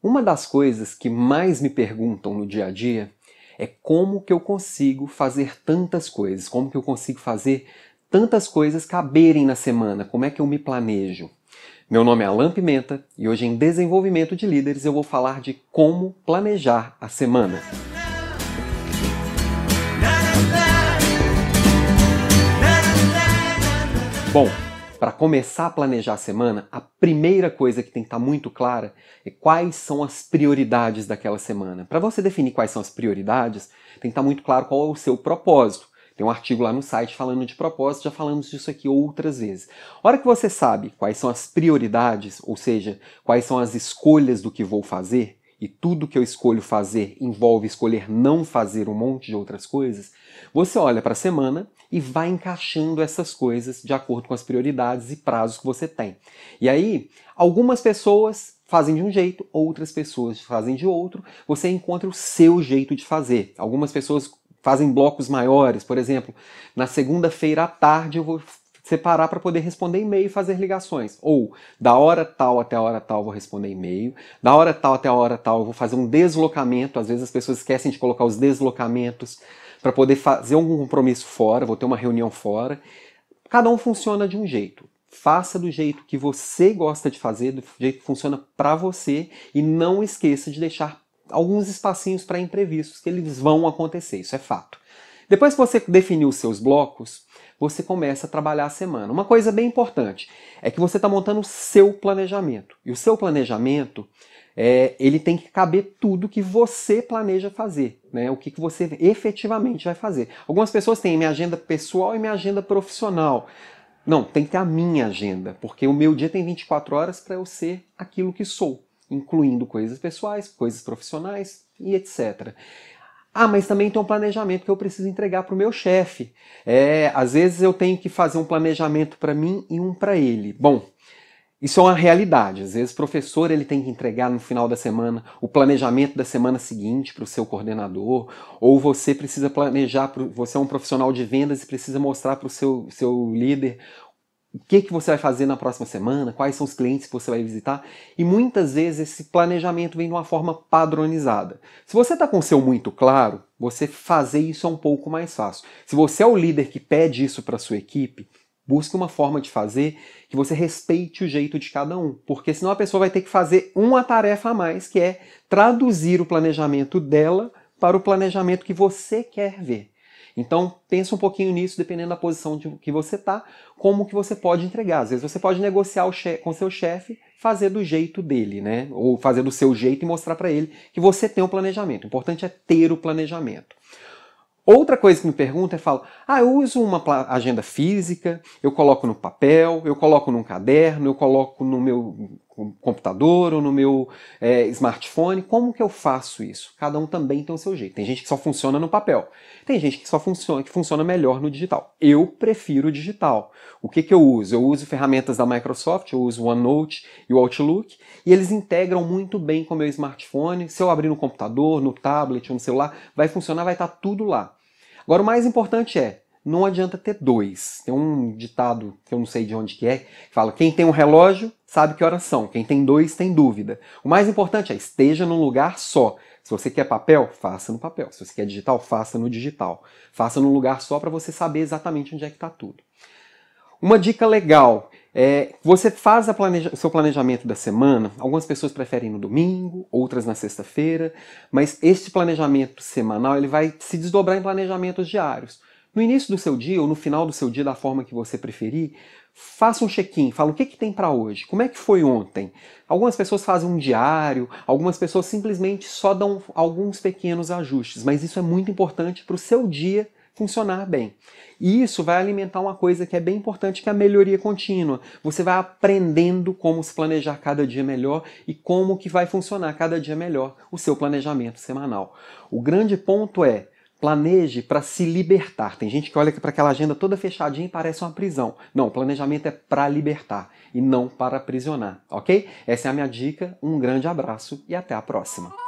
Uma das coisas que mais me perguntam no dia a dia é como que eu consigo fazer tantas coisas, como que eu consigo fazer tantas coisas caberem na semana, como é que eu me planejo. Meu nome é Alan Pimenta e hoje em Desenvolvimento de Líderes eu vou falar de como planejar a semana. Bom, para começar a planejar a semana, a primeira coisa que tem que estar tá muito clara é quais são as prioridades daquela semana. Para você definir quais são as prioridades, tem que estar tá muito claro qual é o seu propósito. Tem um artigo lá no site falando de propósito, já falamos disso aqui outras vezes. A hora que você sabe quais são as prioridades, ou seja, quais são as escolhas do que vou fazer, e tudo que eu escolho fazer envolve escolher não fazer um monte de outras coisas, você olha para a semana e vai encaixando essas coisas de acordo com as prioridades e prazos que você tem. E aí, algumas pessoas fazem de um jeito, outras pessoas fazem de outro, você encontra o seu jeito de fazer. Algumas pessoas fazem blocos maiores, por exemplo, na segunda-feira à tarde eu vou separar para poder responder e-mail e fazer ligações. Ou da hora tal até a hora tal eu vou responder e-mail, da hora tal até a hora tal eu vou fazer um deslocamento. Às vezes as pessoas esquecem de colocar os deslocamentos para poder fazer algum compromisso fora, vou ter uma reunião fora. Cada um funciona de um jeito. Faça do jeito que você gosta de fazer, do jeito que funciona para você e não esqueça de deixar alguns espacinhos para imprevistos, que eles vão acontecer, isso é fato. Depois que você definiu os seus blocos, você começa a trabalhar a semana. Uma coisa bem importante é que você está montando o seu planejamento. E o seu planejamento, é, ele tem que caber tudo que você planeja fazer, né? o que, que você efetivamente vai fazer. Algumas pessoas têm minha agenda pessoal e minha agenda profissional. Não, tem que ter a minha agenda, porque o meu dia tem 24 horas para eu ser aquilo que sou, incluindo coisas pessoais, coisas profissionais e etc. Ah, mas também tem um planejamento que eu preciso entregar para o meu chefe. É, às vezes eu tenho que fazer um planejamento para mim e um para ele. Bom, isso é uma realidade. Às vezes o professor ele tem que entregar no final da semana o planejamento da semana seguinte para o seu coordenador, ou você precisa planejar, você é um profissional de vendas e precisa mostrar para o seu, seu líder o que, que você vai fazer na próxima semana, quais são os clientes que você vai visitar, e muitas vezes esse planejamento vem de uma forma padronizada. Se você está com o seu muito claro, você fazer isso é um pouco mais fácil. Se você é o líder que pede isso para sua equipe, busque uma forma de fazer que você respeite o jeito de cada um, porque senão a pessoa vai ter que fazer uma tarefa a mais, que é traduzir o planejamento dela para o planejamento que você quer ver. Então, pensa um pouquinho nisso, dependendo da posição de que você está, como que você pode entregar. Às vezes você pode negociar o com seu chefe, fazer do jeito dele, né? Ou fazer do seu jeito e mostrar para ele que você tem um planejamento. O importante é ter o planejamento. Outra coisa que me pergunta é, falo, ah, eu uso uma agenda física, eu coloco no papel, eu coloco num caderno, eu coloco no meu computador ou no meu é, smartphone, como que eu faço isso? Cada um também tem o seu jeito. Tem gente que só funciona no papel, tem gente que só funciona, que funciona melhor no digital. Eu prefiro o digital. O que, que eu uso? Eu uso ferramentas da Microsoft, eu uso o OneNote e o Outlook, e eles integram muito bem com o meu smartphone. Se eu abrir no computador, no tablet ou no celular, vai funcionar, vai estar tudo lá. Agora o mais importante é, não adianta ter dois. Tem um ditado que eu não sei de onde que é, que fala: quem tem um relógio sabe que horas são, quem tem dois tem dúvida. O mais importante é esteja num lugar só. Se você quer papel, faça no papel. Se você quer digital, faça no digital. Faça num lugar só para você saber exatamente onde é que está tudo. Uma dica legal é você faz planeja o seu planejamento da semana. Algumas pessoas preferem no domingo, outras na sexta-feira, mas este planejamento semanal ele vai se desdobrar em planejamentos diários. No início do seu dia ou no final do seu dia, da forma que você preferir, faça um check-in, fala o que, que tem para hoje, como é que foi ontem. Algumas pessoas fazem um diário, algumas pessoas simplesmente só dão alguns pequenos ajustes, mas isso é muito importante para o seu dia funcionar bem. E isso vai alimentar uma coisa que é bem importante, que é a melhoria contínua. Você vai aprendendo como se planejar cada dia melhor e como que vai funcionar cada dia melhor o seu planejamento semanal. O grande ponto é Planeje para se libertar. Tem gente que olha para aquela agenda toda fechadinha e parece uma prisão. Não, planejamento é para libertar e não para aprisionar, ok? Essa é a minha dica. Um grande abraço e até a próxima.